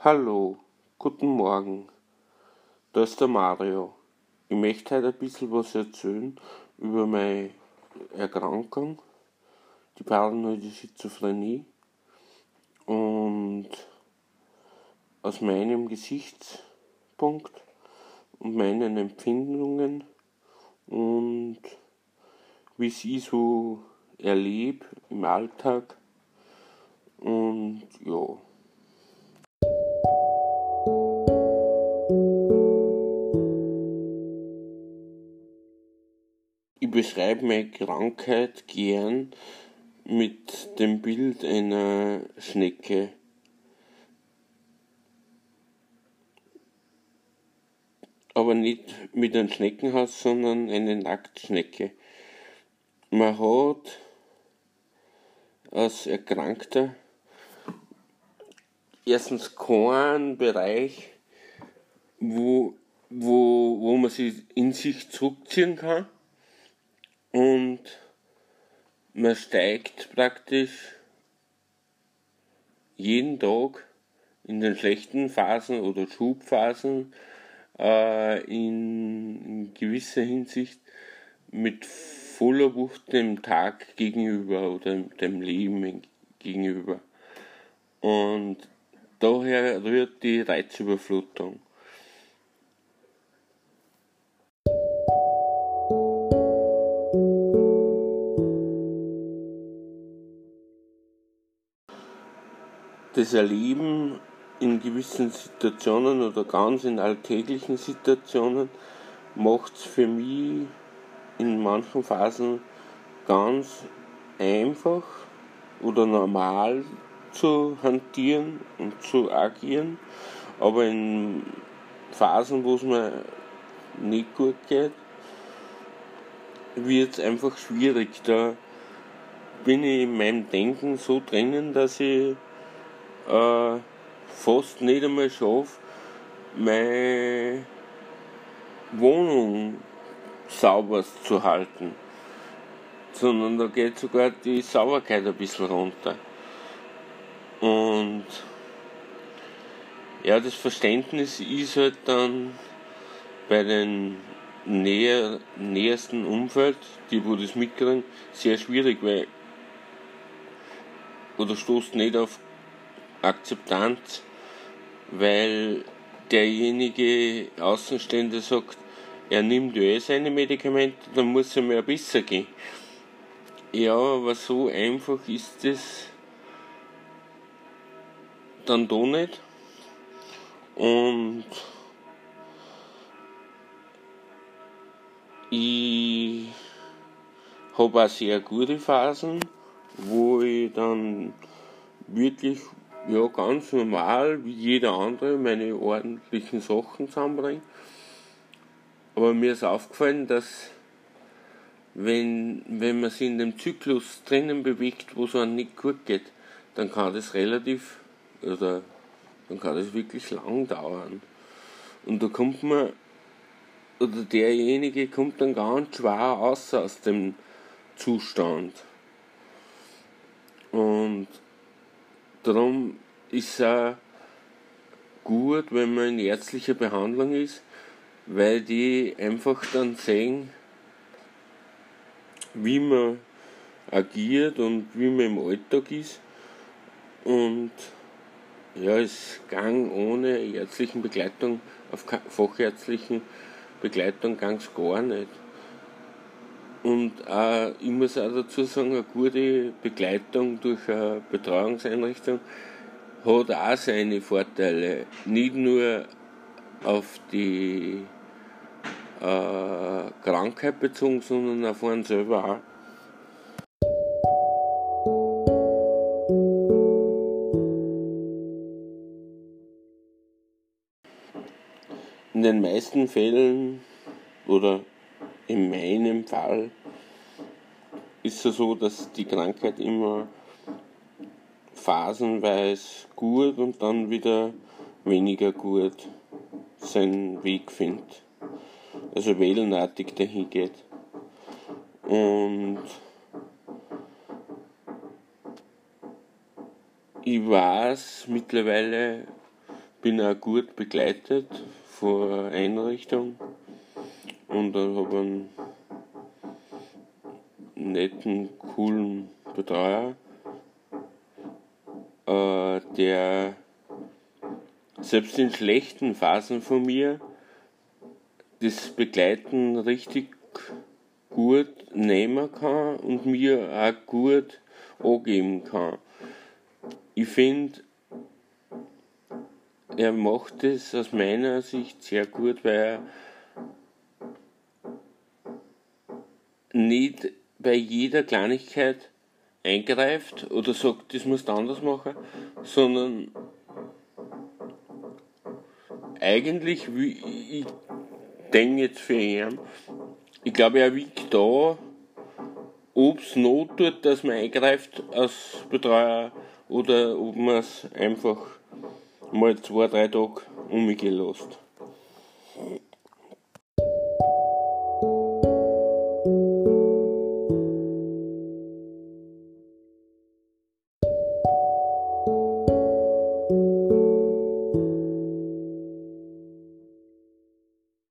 Hallo, guten Morgen. Da ist der Mario. Ich möchte heute ein bisschen was erzählen über meine Erkrankung, die paranoide Schizophrenie und aus meinem Gesichtspunkt und meinen Empfindungen und wie ich sie so erlebe im Alltag und ja. Ich beschreibe meine Krankheit gern mit dem Bild einer Schnecke. Aber nicht mit einem Schneckenhaus, sondern eine Nacktschnecke. Man hat als Erkrankter erstens keinen Bereich, wo, wo, wo man sich in sich zurückziehen kann und man steigt praktisch jeden Tag in den schlechten Phasen oder Schubphasen äh, in, in gewisser Hinsicht mit voller Wucht dem Tag gegenüber oder dem Leben gegenüber. Und daher rührt die Reizüberflutung. Das Erleben in gewissen Situationen oder ganz in alltäglichen Situationen macht es für mich in manchen Phasen ganz einfach oder normal zu hantieren und zu agieren, aber in Phasen, wo es mir nicht gut geht, wird es einfach schwierig. Da bin ich in meinem Denken so drinnen, dass ich äh, fast nicht einmal schaffe, meine Wohnung sauber zu halten. Sondern da geht sogar die Sauberkeit ein bisschen runter. Und ja, das Verständnis ist halt dann bei den näher, nähersten Umfeld, die wo das mitkriegen, sehr schwierig, weil oder stoßt nicht auf Akzeptanz, weil derjenige Außenstehende sagt, er nimmt ja eh seine Medikamente, dann muss er mir besser gehen. Ja, aber so einfach ist es dann doch nicht. Und ich habe auch sehr gute Phasen, wo ich dann wirklich ja, ganz normal, wie jeder andere, meine ordentlichen Sachen zusammenbringe. Aber mir ist aufgefallen, dass wenn, wenn man sich in dem Zyklus drinnen bewegt, wo es einem nicht gut geht, dann kann das relativ, oder dann kann das wirklich lang dauern. Und da kommt man, oder derjenige kommt dann ganz schwer raus aus dem Zustand. Und Darum ist es auch gut, wenn man in ärztlicher Behandlung ist, weil die einfach dann sehen, wie man agiert und wie man im Alltag ist. Und ja, es gang ohne ärztlichen Begleitung, auf fachärztlichen Begleitung ganz gar nicht. Und auch, ich muss auch dazu sagen, eine gute Begleitung durch eine Betreuungseinrichtung hat auch seine Vorteile. Nicht nur auf die äh, Krankheit bezogen, sondern auf einen selber auch. In den meisten Fällen oder in meinem Fall ist es so, dass die Krankheit immer phasenweise gut und dann wieder weniger gut seinen Weg findet. Also wellenartig dahin geht. Und ich weiß mittlerweile, bin auch gut begleitet von der Einrichtung und habe einen netten, coolen Betreuer, äh, der selbst in schlechten Phasen von mir das Begleiten richtig gut nehmen kann und mir auch gut angeben kann. Ich finde, er macht es aus meiner Sicht sehr gut, weil er nicht bei jeder Kleinigkeit eingreift oder sagt, das musst du anders machen, sondern eigentlich, wie ich denke jetzt für ihn, ich glaube, er wiegt da, ob es Not tut, dass man eingreift als Betreuer oder ob man es einfach mal zwei, drei Tage umgehen lässt.